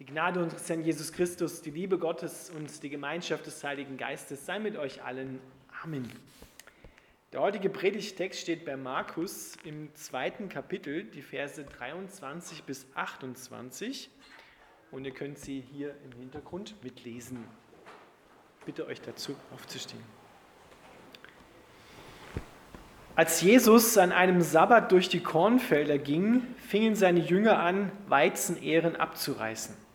Die Gnade unseres Herrn Jesus Christus, die Liebe Gottes und die Gemeinschaft des Heiligen Geistes sei mit euch allen. Amen. Der heutige Predigtext steht bei Markus im zweiten Kapitel, die Verse 23 bis 28. Und ihr könnt sie hier im Hintergrund mitlesen. Ich bitte euch dazu aufzustehen. Als Jesus an einem Sabbat durch die Kornfelder ging, fingen seine Jünger an, Weizenähren abzureißen.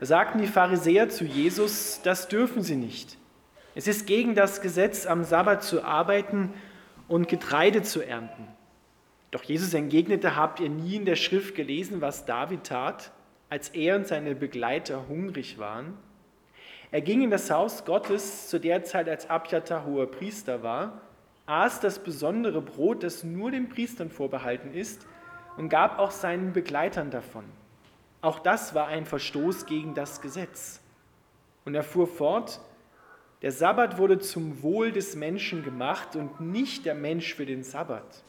Da sagten die Pharisäer zu Jesus, das dürfen sie nicht. Es ist gegen das Gesetz, am Sabbat zu arbeiten und Getreide zu ernten. Doch Jesus entgegnete, habt ihr nie in der Schrift gelesen, was David tat, als er und seine Begleiter hungrig waren? Er ging in das Haus Gottes zu der Zeit, als Abjatar hoher Priester war, aß das besondere Brot, das nur den Priestern vorbehalten ist, und gab auch seinen Begleitern davon. Auch das war ein Verstoß gegen das Gesetz. Und er fuhr fort, der Sabbat wurde zum Wohl des Menschen gemacht und nicht der Mensch für den Sabbat.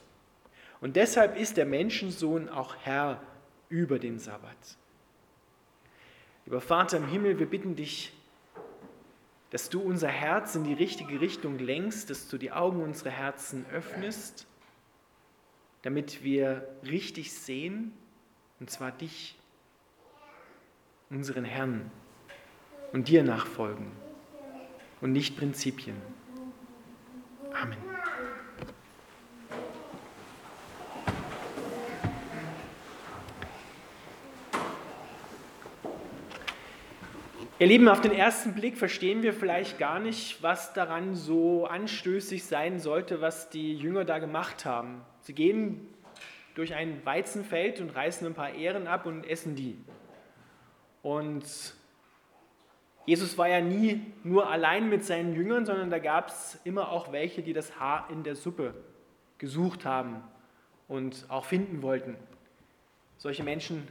Und deshalb ist der Menschensohn auch Herr über den Sabbat. Lieber Vater im Himmel, wir bitten dich, dass du unser Herz in die richtige Richtung lenkst, dass du die Augen unserer Herzen öffnest, damit wir richtig sehen, und zwar dich unseren Herrn und dir nachfolgen und nicht Prinzipien. Amen. Ihr Lieben, auf den ersten Blick verstehen wir vielleicht gar nicht, was daran so anstößig sein sollte, was die Jünger da gemacht haben. Sie gehen durch ein Weizenfeld und reißen ein paar Ähren ab und essen die. Und Jesus war ja nie nur allein mit seinen Jüngern, sondern da gab es immer auch welche, die das Haar in der Suppe gesucht haben und auch finden wollten. Solche Menschen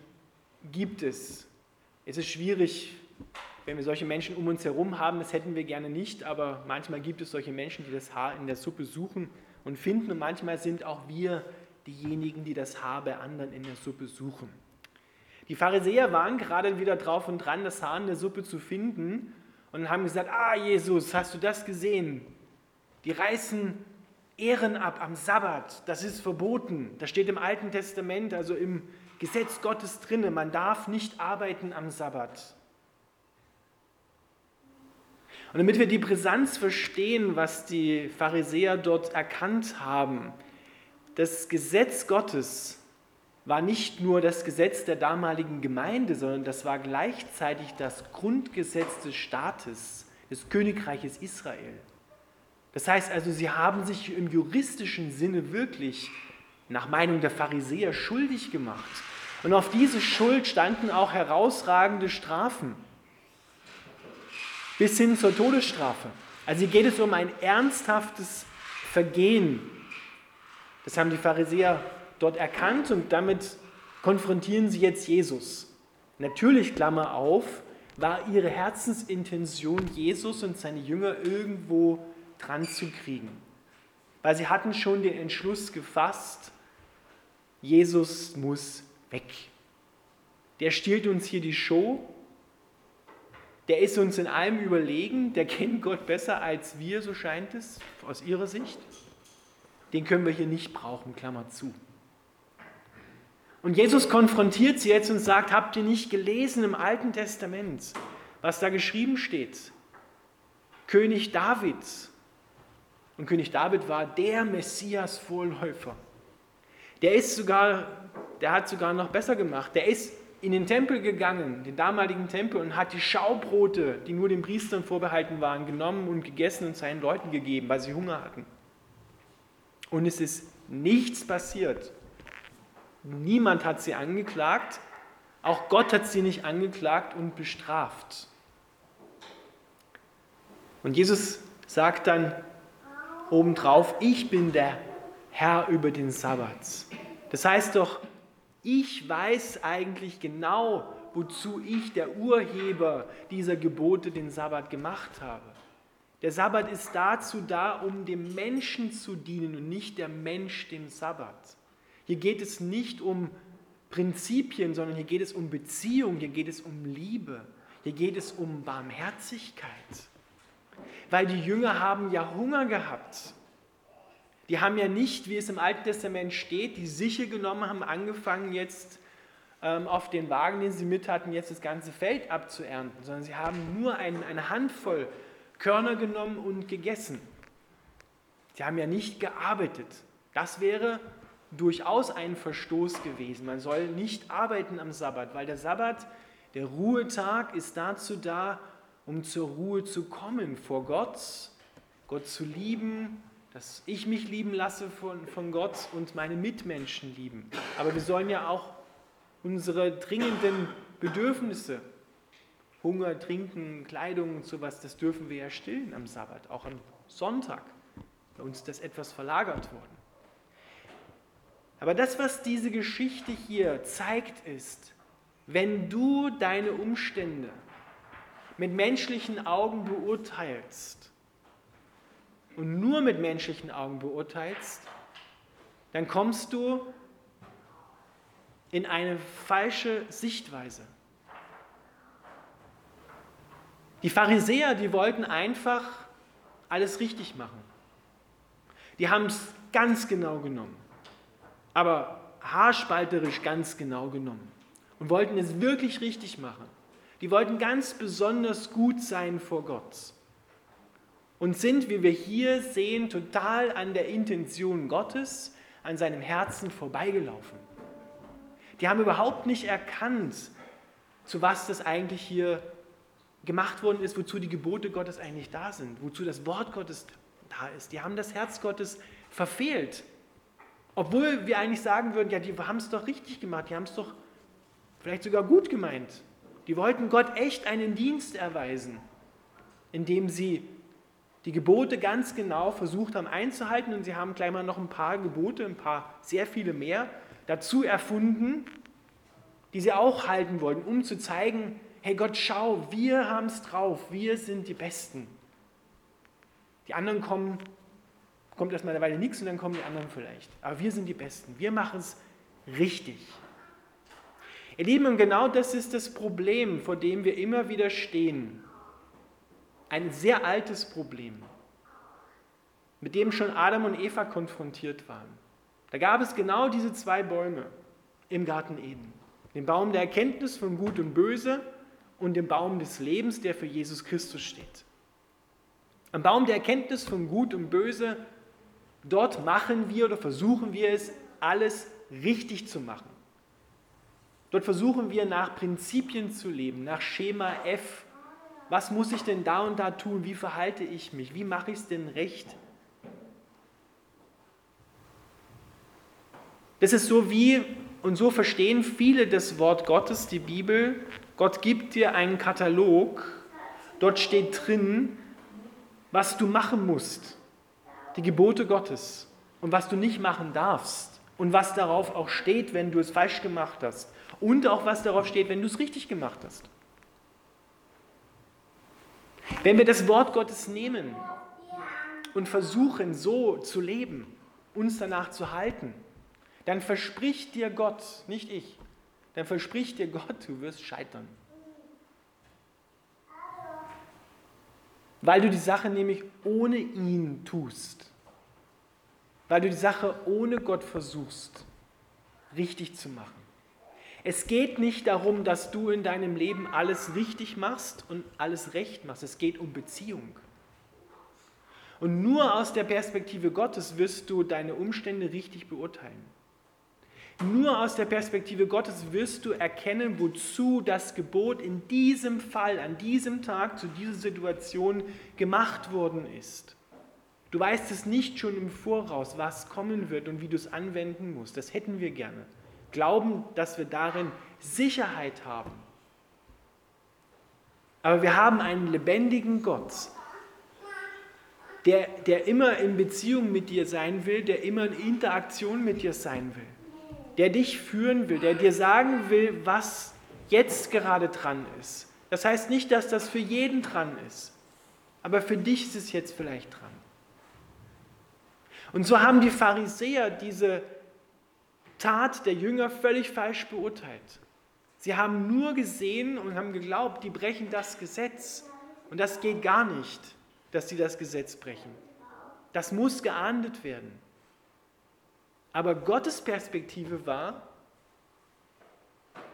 gibt es. Es ist schwierig, wenn wir solche Menschen um uns herum haben, das hätten wir gerne nicht, aber manchmal gibt es solche Menschen, die das Haar in der Suppe suchen und finden und manchmal sind auch wir diejenigen, die das Haar bei anderen in der Suppe suchen. Die Pharisäer waren gerade wieder drauf und dran, das Haar in der Suppe zu finden und haben gesagt, ah Jesus, hast du das gesehen? Die reißen Ehren ab am Sabbat, das ist verboten. Das steht im Alten Testament, also im Gesetz Gottes drinne, man darf nicht arbeiten am Sabbat. Und damit wir die Brisanz verstehen, was die Pharisäer dort erkannt haben, das Gesetz Gottes war nicht nur das Gesetz der damaligen Gemeinde, sondern das war gleichzeitig das Grundgesetz des Staates, des Königreiches Israel. Das heißt also, sie haben sich im juristischen Sinne wirklich nach Meinung der Pharisäer schuldig gemacht. Und auf diese Schuld standen auch herausragende Strafen, bis hin zur Todesstrafe. Also hier geht es um ein ernsthaftes Vergehen. Das haben die Pharisäer dort erkannt und damit konfrontieren sie jetzt Jesus. Natürlich, Klammer auf, war ihre Herzensintention, Jesus und seine Jünger irgendwo dran zu kriegen. Weil sie hatten schon den Entschluss gefasst, Jesus muss weg. Der stiehlt uns hier die Show, der ist uns in allem überlegen, der kennt Gott besser als wir, so scheint es, aus ihrer Sicht. Den können wir hier nicht brauchen, Klammer zu. Und Jesus konfrontiert sie jetzt und sagt, habt ihr nicht gelesen im Alten Testament, was da geschrieben steht? König David. Und König David war der Messias-Vorläufer. Der ist sogar, der hat sogar noch besser gemacht. Der ist in den Tempel gegangen, den damaligen Tempel, und hat die Schaubrote, die nur den Priestern vorbehalten waren, genommen und gegessen und seinen Leuten gegeben, weil sie Hunger hatten. Und es ist nichts passiert. Niemand hat sie angeklagt, auch Gott hat sie nicht angeklagt und bestraft. Und Jesus sagt dann obendrauf, ich bin der Herr über den Sabbat. Das heißt doch, ich weiß eigentlich genau, wozu ich, der Urheber dieser Gebote, den Sabbat gemacht habe. Der Sabbat ist dazu da, um dem Menschen zu dienen und nicht der Mensch dem Sabbat. Hier geht es nicht um Prinzipien, sondern hier geht es um Beziehung, hier geht es um Liebe, hier geht es um Barmherzigkeit. Weil die Jünger haben ja Hunger gehabt. Die haben ja nicht, wie es im Alten Testament steht, die Siche genommen, haben angefangen jetzt ähm, auf den Wagen, den sie mit hatten, jetzt das ganze Feld abzuernten, sondern sie haben nur ein, eine Handvoll Körner genommen und gegessen. Sie haben ja nicht gearbeitet. Das wäre durchaus ein Verstoß gewesen. Man soll nicht arbeiten am Sabbat, weil der Sabbat, der Ruhetag, ist dazu da, um zur Ruhe zu kommen vor Gott, Gott zu lieben, dass ich mich lieben lasse von, von Gott und meine Mitmenschen lieben. Aber wir sollen ja auch unsere dringenden Bedürfnisse, Hunger, Trinken, Kleidung und sowas, das dürfen wir ja stillen am Sabbat, auch am Sonntag. Bei uns ist das etwas verlagert worden. Aber das, was diese Geschichte hier zeigt, ist, wenn du deine Umstände mit menschlichen Augen beurteilst und nur mit menschlichen Augen beurteilst, dann kommst du in eine falsche Sichtweise. Die Pharisäer, die wollten einfach alles richtig machen. Die haben es ganz genau genommen aber haarspalterisch ganz genau genommen und wollten es wirklich richtig machen. Die wollten ganz besonders gut sein vor Gott und sind, wie wir hier sehen, total an der Intention Gottes, an seinem Herzen vorbeigelaufen. Die haben überhaupt nicht erkannt, zu was das eigentlich hier gemacht worden ist, wozu die Gebote Gottes eigentlich da sind, wozu das Wort Gottes da ist. Die haben das Herz Gottes verfehlt obwohl wir eigentlich sagen würden, ja, die haben es doch richtig gemacht, die haben es doch vielleicht sogar gut gemeint. Die wollten Gott echt einen Dienst erweisen, indem sie die Gebote ganz genau versucht haben einzuhalten und sie haben gleich mal noch ein paar Gebote, ein paar, sehr viele mehr dazu erfunden, die sie auch halten wollten, um zu zeigen, hey Gott, schau, wir haben es drauf, wir sind die Besten. Die anderen kommen kommt erstmal eine Weile nichts und dann kommen die anderen vielleicht. Aber wir sind die Besten. Wir machen es richtig. Ihr Lieben, und genau das ist das Problem, vor dem wir immer wieder stehen. Ein sehr altes Problem, mit dem schon Adam und Eva konfrontiert waren. Da gab es genau diese zwei Bäume im Garten Eden. Den Baum der Erkenntnis von Gut und Böse und den Baum des Lebens, der für Jesus Christus steht. Am Baum der Erkenntnis von Gut und Böse Dort machen wir oder versuchen wir es, alles richtig zu machen. Dort versuchen wir nach Prinzipien zu leben, nach Schema F. Was muss ich denn da und da tun? Wie verhalte ich mich? Wie mache ich es denn recht? Das ist so wie, und so verstehen viele das Wort Gottes, die Bibel. Gott gibt dir einen Katalog, dort steht drin, was du machen musst die Gebote Gottes und was du nicht machen darfst und was darauf auch steht, wenn du es falsch gemacht hast und auch was darauf steht, wenn du es richtig gemacht hast. Wenn wir das Wort Gottes nehmen und versuchen so zu leben, uns danach zu halten, dann verspricht dir Gott, nicht ich, dann verspricht dir Gott, du wirst scheitern. Weil du die Sache nämlich ohne ihn tust weil du die Sache ohne Gott versuchst, richtig zu machen. Es geht nicht darum, dass du in deinem Leben alles richtig machst und alles recht machst. Es geht um Beziehung. Und nur aus der Perspektive Gottes wirst du deine Umstände richtig beurteilen. Nur aus der Perspektive Gottes wirst du erkennen, wozu das Gebot in diesem Fall, an diesem Tag, zu dieser Situation gemacht worden ist. Du weißt es nicht schon im Voraus, was kommen wird und wie du es anwenden musst. Das hätten wir gerne. Glauben, dass wir darin Sicherheit haben. Aber wir haben einen lebendigen Gott, der, der immer in Beziehung mit dir sein will, der immer in Interaktion mit dir sein will, der dich führen will, der dir sagen will, was jetzt gerade dran ist. Das heißt nicht, dass das für jeden dran ist, aber für dich ist es jetzt vielleicht dran. Und so haben die Pharisäer diese Tat der Jünger völlig falsch beurteilt. Sie haben nur gesehen und haben geglaubt, die brechen das Gesetz. Und das geht gar nicht, dass sie das Gesetz brechen. Das muss geahndet werden. Aber Gottes Perspektive war,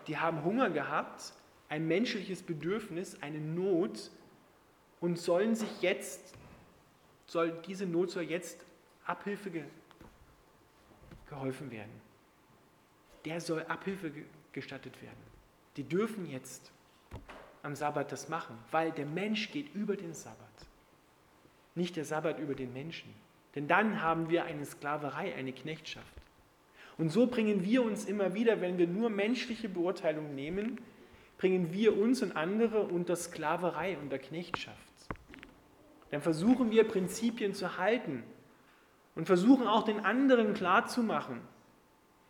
die haben Hunger gehabt, ein menschliches Bedürfnis, eine Not und sollen sich jetzt, soll diese Not soll jetzt Abhilfe ge geholfen werden. Der soll Abhilfe ge gestattet werden. Die dürfen jetzt am Sabbat das machen, weil der Mensch geht über den Sabbat. Nicht der Sabbat über den Menschen. Denn dann haben wir eine Sklaverei, eine Knechtschaft. Und so bringen wir uns immer wieder, wenn wir nur menschliche Beurteilung nehmen, bringen wir uns und andere unter Sklaverei, unter Knechtschaft. Dann versuchen wir Prinzipien zu halten und versuchen auch den anderen klarzumachen,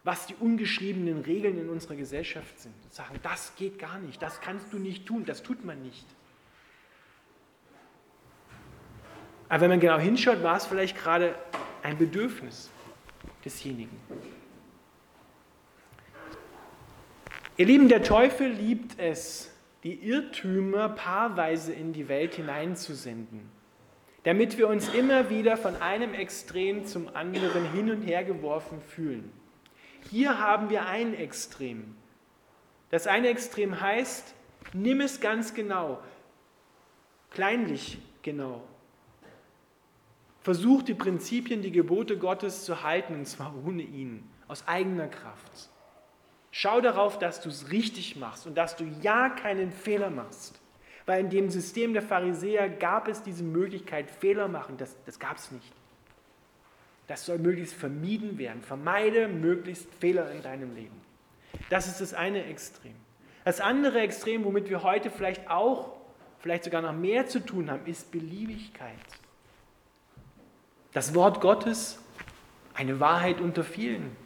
was die ungeschriebenen Regeln in unserer Gesellschaft sind. Und sagen, das geht gar nicht, das kannst du nicht tun, das tut man nicht. Aber wenn man genau hinschaut, war es vielleicht gerade ein Bedürfnis desjenigen. Ihr Lieben, der Teufel liebt es, die Irrtümer paarweise in die Welt hineinzusenden, damit wir uns immer wieder von einem Extrem zum anderen hin und her geworfen fühlen. Hier haben wir ein Extrem. Das eine Extrem heißt, nimm es ganz genau, kleinlich genau. Versuch die Prinzipien, die Gebote Gottes zu halten, und zwar ohne ihn, aus eigener Kraft. Schau darauf, dass du es richtig machst und dass du ja keinen Fehler machst. Weil in dem System der Pharisäer gab es diese Möglichkeit, Fehler machen. Das, das gab es nicht. Das soll möglichst vermieden werden. Vermeide möglichst Fehler in deinem Leben. Das ist das eine Extrem. Das andere Extrem, womit wir heute vielleicht auch, vielleicht sogar noch mehr zu tun haben, ist Beliebigkeit. Das Wort Gottes, eine Wahrheit unter vielen.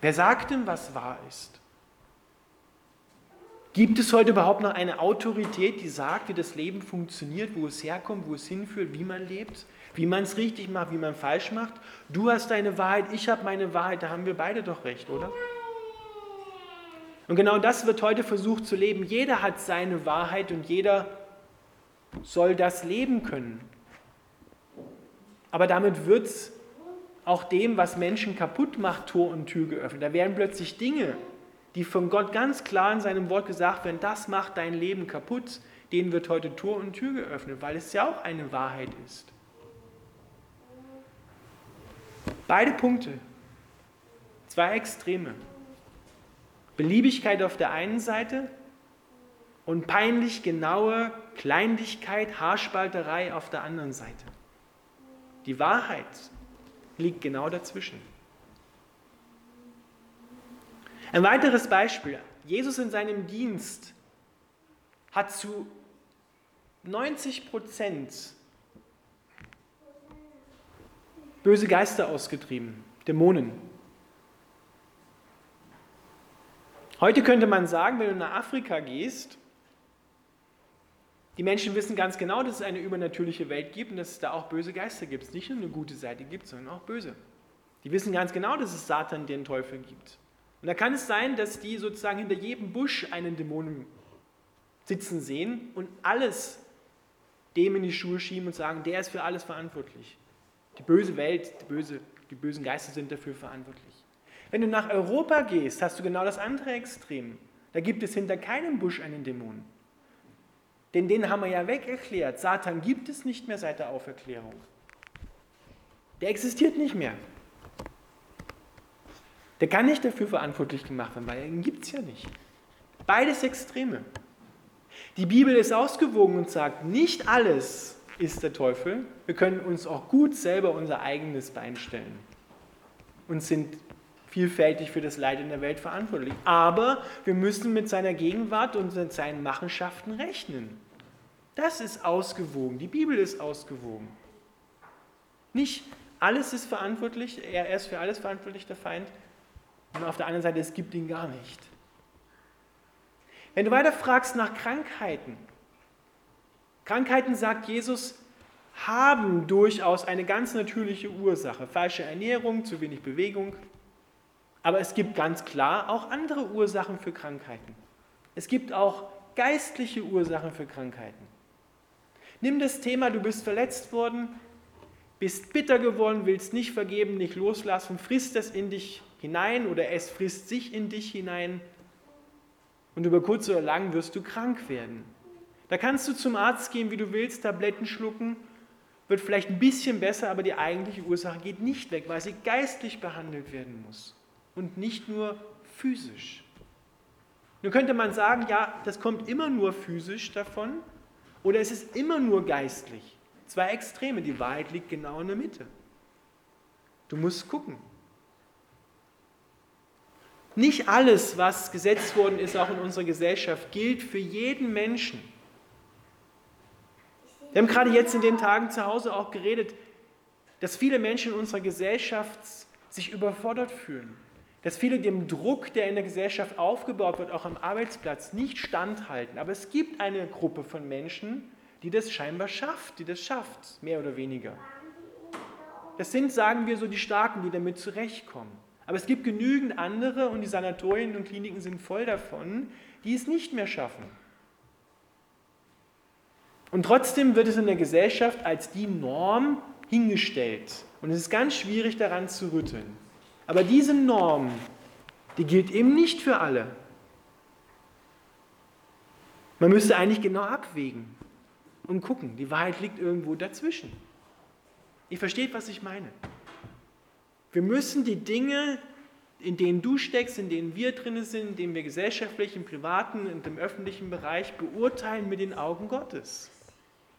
Wer sagt denn, was wahr ist? Gibt es heute überhaupt noch eine Autorität, die sagt, wie das Leben funktioniert, wo es herkommt, wo es hinführt, wie man lebt, wie man es richtig macht, wie man falsch macht? Du hast deine Wahrheit, ich habe meine Wahrheit, da haben wir beide doch recht, oder? Und genau das wird heute versucht zu leben. Jeder hat seine Wahrheit und jeder soll das leben können. Aber damit wird es auch dem, was Menschen kaputt macht, Tor und Tür geöffnet. Da werden plötzlich Dinge, die von Gott ganz klar in seinem Wort gesagt werden, das macht dein Leben kaputt, denen wird heute Tor und Tür geöffnet, weil es ja auch eine Wahrheit ist. Beide Punkte, zwei Extreme. Beliebigkeit auf der einen Seite und peinlich genaue Kleinlichkeit, Haarspalterei auf der anderen Seite. Die Wahrheit liegt genau dazwischen. Ein weiteres Beispiel. Jesus in seinem Dienst hat zu 90 Prozent böse Geister ausgetrieben, Dämonen. Heute könnte man sagen, wenn du nach Afrika gehst, die Menschen wissen ganz genau, dass es eine übernatürliche Welt gibt und dass es da auch böse Geister gibt. Es nicht nur eine gute Seite gibt, sondern auch böse. Die wissen ganz genau, dass es Satan, den Teufel gibt. Und da kann es sein, dass die sozusagen hinter jedem Busch einen Dämonen sitzen sehen und alles dem in die Schuhe schieben und sagen, der ist für alles verantwortlich. Die böse Welt, die, böse, die bösen Geister sind dafür verantwortlich. Wenn du nach Europa gehst, hast du genau das andere Extrem. Da gibt es hinter keinem Busch einen Dämon. Denn den haben wir ja weg erklärt. Satan gibt es nicht mehr seit der Auferklärung. Der existiert nicht mehr. Der kann nicht dafür verantwortlich gemacht werden, weil ihn gibt es ja nicht. Beides Extreme. Die Bibel ist ausgewogen und sagt, nicht alles ist der Teufel. Wir können uns auch gut selber unser eigenes Bein stellen und sind vielfältig für das Leid in der Welt verantwortlich. Aber wir müssen mit seiner Gegenwart und seinen Machenschaften rechnen. Das ist ausgewogen. Die Bibel ist ausgewogen. Nicht alles ist verantwortlich, er ist für alles verantwortlich, der Feind. Und auf der anderen Seite, es gibt ihn gar nicht. Wenn du weiter fragst nach Krankheiten, Krankheiten, sagt Jesus, haben durchaus eine ganz natürliche Ursache. Falsche Ernährung, zu wenig Bewegung. Aber es gibt ganz klar auch andere Ursachen für Krankheiten. Es gibt auch geistliche Ursachen für Krankheiten. Nimm das Thema, du bist verletzt worden, bist bitter geworden, willst nicht vergeben, nicht loslassen, frisst es in dich hinein oder es frisst sich in dich hinein und über kurz oder lang wirst du krank werden. Da kannst du zum Arzt gehen, wie du willst, Tabletten schlucken, wird vielleicht ein bisschen besser, aber die eigentliche Ursache geht nicht weg, weil sie geistlich behandelt werden muss und nicht nur physisch. Nun könnte man sagen, ja, das kommt immer nur physisch davon oder es ist immer nur geistlich. Zwei Extreme, die Wahrheit liegt genau in der Mitte. Du musst gucken. Nicht alles, was gesetzt worden ist, auch in unserer Gesellschaft, gilt für jeden Menschen. Wir haben gerade jetzt in den Tagen zu Hause auch geredet, dass viele Menschen in unserer Gesellschaft sich überfordert fühlen. Dass viele dem Druck, der in der Gesellschaft aufgebaut wird, auch am Arbeitsplatz, nicht standhalten. Aber es gibt eine Gruppe von Menschen, die das scheinbar schafft, die das schafft, mehr oder weniger. Das sind, sagen wir so, die Starken, die damit zurechtkommen. Aber es gibt genügend andere und die Sanatorien und Kliniken sind voll davon, die es nicht mehr schaffen. Und trotzdem wird es in der Gesellschaft als die Norm hingestellt. Und es ist ganz schwierig daran zu rütteln. Aber diese Norm, die gilt eben nicht für alle. Man müsste eigentlich genau abwägen und gucken. Die Wahrheit liegt irgendwo dazwischen. Ihr versteht, was ich meine. Wir müssen die Dinge, in denen du steckst, in denen wir drin sind, in denen wir gesellschaftlich, im privaten und im öffentlichen Bereich beurteilen mit den Augen Gottes.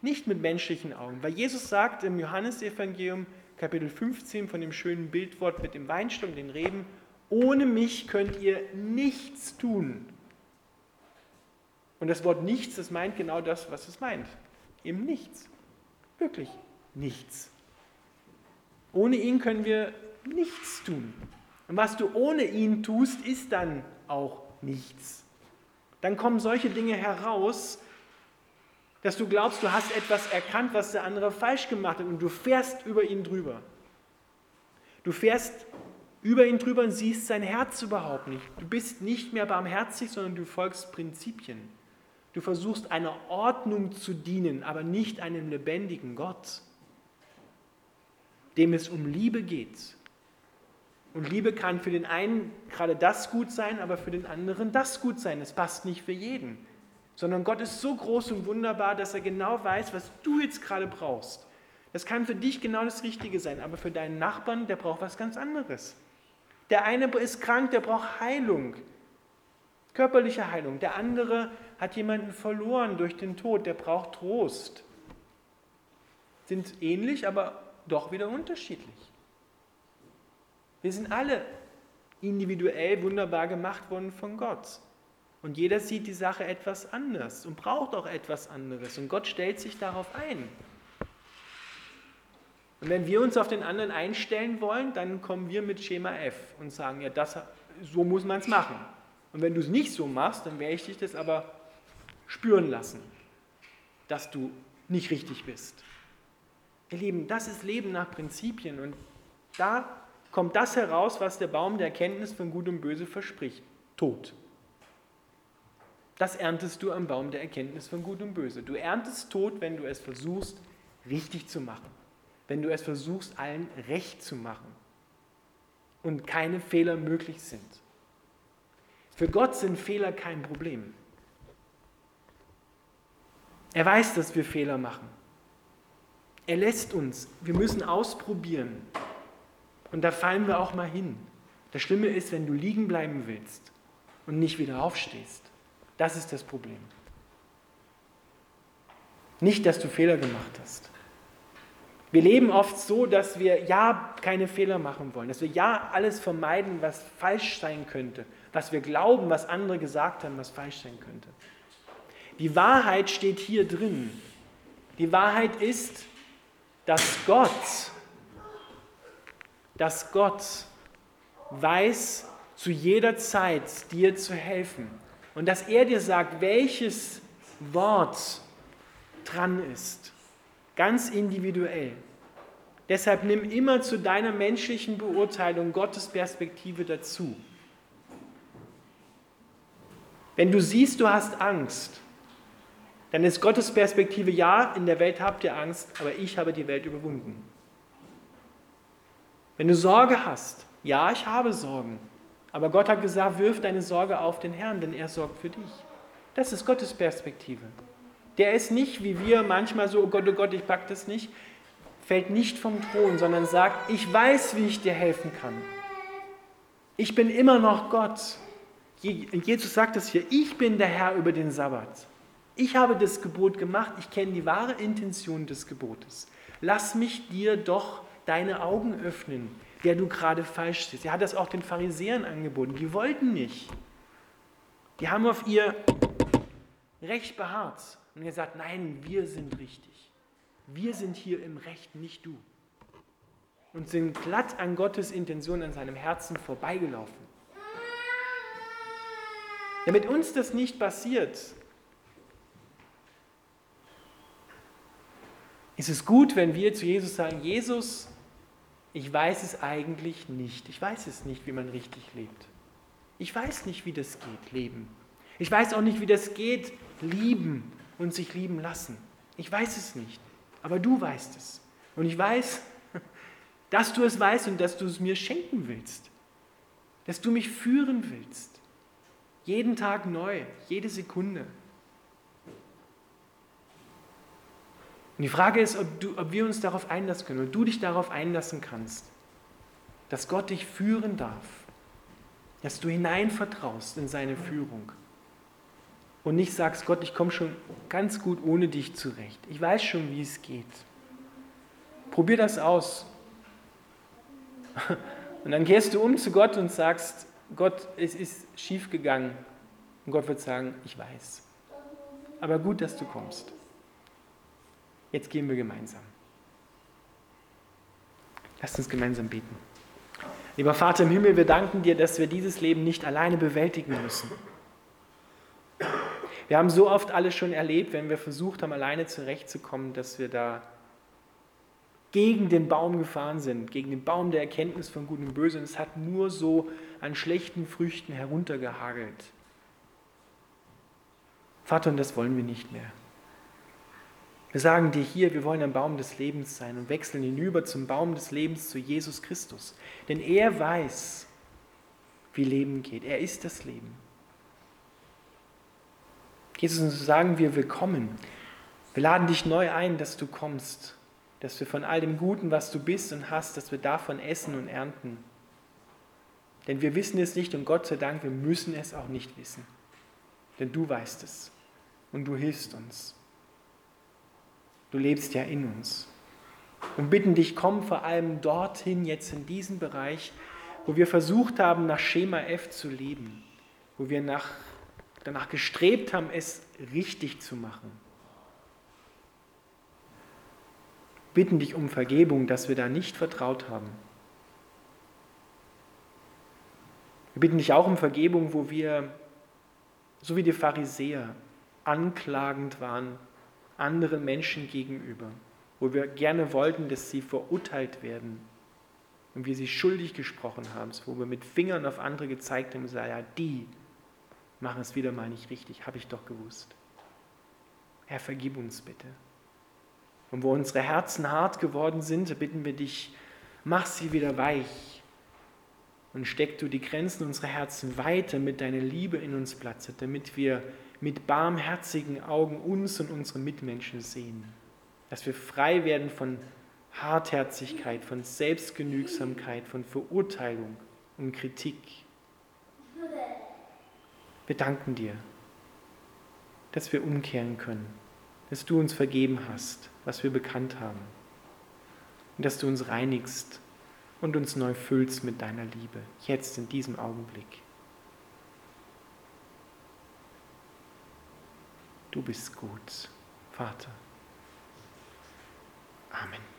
Nicht mit menschlichen Augen. Weil Jesus sagt im Johannesevangelium, Kapitel 15, von dem schönen Bildwort mit dem Weinstock den Reben, ohne mich könnt ihr nichts tun. Und das Wort nichts, das meint genau das, was es meint. Eben nichts. Wirklich nichts. Ohne ihn können wir nichts tun. Und was du ohne ihn tust, ist dann auch nichts. Dann kommen solche Dinge heraus, dass du glaubst, du hast etwas erkannt, was der andere falsch gemacht hat und du fährst über ihn drüber. Du fährst über ihn drüber und siehst sein Herz überhaupt nicht. Du bist nicht mehr barmherzig, sondern du folgst Prinzipien. Du versuchst einer Ordnung zu dienen, aber nicht einem lebendigen Gott, dem es um Liebe geht. Und Liebe kann für den einen gerade das gut sein, aber für den anderen das gut sein. Es passt nicht für jeden sondern Gott ist so groß und wunderbar, dass er genau weiß, was du jetzt gerade brauchst. Das kann für dich genau das Richtige sein, aber für deinen Nachbarn, der braucht was ganz anderes. Der eine ist krank, der braucht Heilung, körperliche Heilung. Der andere hat jemanden verloren durch den Tod, der braucht Trost. Sind ähnlich, aber doch wieder unterschiedlich. Wir sind alle individuell wunderbar gemacht worden von Gott. Und jeder sieht die Sache etwas anders und braucht auch etwas anderes. Und Gott stellt sich darauf ein. Und wenn wir uns auf den anderen einstellen wollen, dann kommen wir mit Schema F und sagen, ja, das, so muss man es machen. Und wenn du es nicht so machst, dann werde ich dich das aber spüren lassen, dass du nicht richtig bist. Ihr Lieben, das ist Leben nach Prinzipien und da kommt das heraus, was der Baum der Erkenntnis von Gut und Böse verspricht. Tod. Das erntest du am Baum der Erkenntnis von Gut und Böse. Du erntest Tod, wenn du es versuchst, richtig zu machen. Wenn du es versuchst, allen recht zu machen. Und keine Fehler möglich sind. Für Gott sind Fehler kein Problem. Er weiß, dass wir Fehler machen. Er lässt uns, wir müssen ausprobieren. Und da fallen wir auch mal hin. Das Schlimme ist, wenn du liegen bleiben willst und nicht wieder aufstehst. Das ist das Problem. Nicht, dass du Fehler gemacht hast. Wir leben oft so, dass wir ja keine Fehler machen wollen, dass wir ja alles vermeiden, was falsch sein könnte, was wir glauben, was andere gesagt haben, was falsch sein könnte. Die Wahrheit steht hier drin. Die Wahrheit ist, dass Gott, dass Gott weiß zu jeder Zeit dir zu helfen und dass er dir sagt, welches Wort dran ist, ganz individuell. Deshalb nimm immer zu deiner menschlichen Beurteilung Gottes Perspektive dazu. Wenn du siehst, du hast Angst, dann ist Gottes Perspektive, ja, in der Welt habt ihr Angst, aber ich habe die Welt überwunden. Wenn du Sorge hast, ja, ich habe Sorgen, aber Gott hat gesagt, wirf deine Sorge auf den Herrn, denn er sorgt für dich. Das ist Gottes Perspektive. Der ist nicht wie wir manchmal so, oh Gott, oh Gott, ich pack das nicht, fällt nicht vom Thron, sondern sagt, ich weiß, wie ich dir helfen kann. Ich bin immer noch Gott. Jesus sagt es hier, ich bin der Herr über den Sabbat. Ich habe das Gebot gemacht, ich kenne die wahre Intention des Gebotes. Lass mich dir doch deine Augen öffnen, der du gerade falsch stehst. Er hat das auch den Pharisäern angeboten. Die wollten nicht. Die haben auf ihr Recht beharrt. Und er sagt, nein, wir sind richtig. Wir sind hier im Recht, nicht du. Und sind glatt an Gottes Intention, an seinem Herzen vorbeigelaufen. Damit uns das nicht passiert, ist es gut, wenn wir zu Jesus sagen, Jesus, ich weiß es eigentlich nicht. Ich weiß es nicht, wie man richtig lebt. Ich weiß nicht, wie das geht, leben. Ich weiß auch nicht, wie das geht, lieben und sich lieben lassen. Ich weiß es nicht, aber du weißt es. Und ich weiß, dass du es weißt und dass du es mir schenken willst. Dass du mich führen willst. Jeden Tag neu, jede Sekunde. Und die Frage ist, ob, du, ob wir uns darauf einlassen können, ob du dich darauf einlassen kannst, dass Gott dich führen darf, dass du hineinvertraust in seine Führung und nicht sagst, Gott, ich komme schon ganz gut ohne dich zurecht. Ich weiß schon, wie es geht. Probier das aus. Und dann gehst du um zu Gott und sagst, Gott, es ist schief gegangen. Und Gott wird sagen, ich weiß. Aber gut, dass du kommst. Jetzt gehen wir gemeinsam. Lasst uns gemeinsam beten. Lieber Vater im Himmel, wir danken dir, dass wir dieses Leben nicht alleine bewältigen müssen. Wir haben so oft alles schon erlebt, wenn wir versucht haben, alleine zurechtzukommen, dass wir da gegen den Baum gefahren sind, gegen den Baum der Erkenntnis von Gut und Böse. Und es hat nur so an schlechten Früchten heruntergehagelt. Vater, und das wollen wir nicht mehr. Wir sagen dir hier, wir wollen ein Baum des Lebens sein und wechseln hinüber zum Baum des Lebens zu Jesus Christus. Denn er weiß, wie Leben geht. Er ist das Leben. Jesus, und so sagen wir willkommen. Wir laden dich neu ein, dass du kommst, dass wir von all dem Guten, was du bist und hast, dass wir davon essen und ernten. Denn wir wissen es nicht und Gott sei Dank, wir müssen es auch nicht wissen. Denn du weißt es und du hilfst uns. Du lebst ja in uns. Und bitten dich, komm vor allem dorthin, jetzt in diesen Bereich, wo wir versucht haben, nach Schema F zu leben, wo wir nach, danach gestrebt haben, es richtig zu machen. Bitten dich um Vergebung, dass wir da nicht vertraut haben. Wir bitten dich auch um Vergebung, wo wir, so wie die Pharisäer, anklagend waren anderen Menschen gegenüber, wo wir gerne wollten, dass sie verurteilt werden und wir sie schuldig gesprochen haben, wo wir mit Fingern auf andere gezeigt haben und gesagt, ja, die machen es wieder mal nicht richtig, habe ich doch gewusst. Herr, vergib uns bitte. Und wo unsere Herzen hart geworden sind, bitten wir dich, mach sie wieder weich und steck du die Grenzen unserer Herzen weiter mit deiner Liebe in uns Platz, damit wir mit barmherzigen Augen uns und unsere Mitmenschen sehen. Dass wir frei werden von Hartherzigkeit, von Selbstgenügsamkeit, von Verurteilung und Kritik. Wir danken dir, dass wir umkehren können, dass du uns vergeben hast, was wir bekannt haben, und dass du uns reinigst und uns neu füllst mit deiner Liebe, jetzt in diesem Augenblick. Du bist gut, Vater. Amen.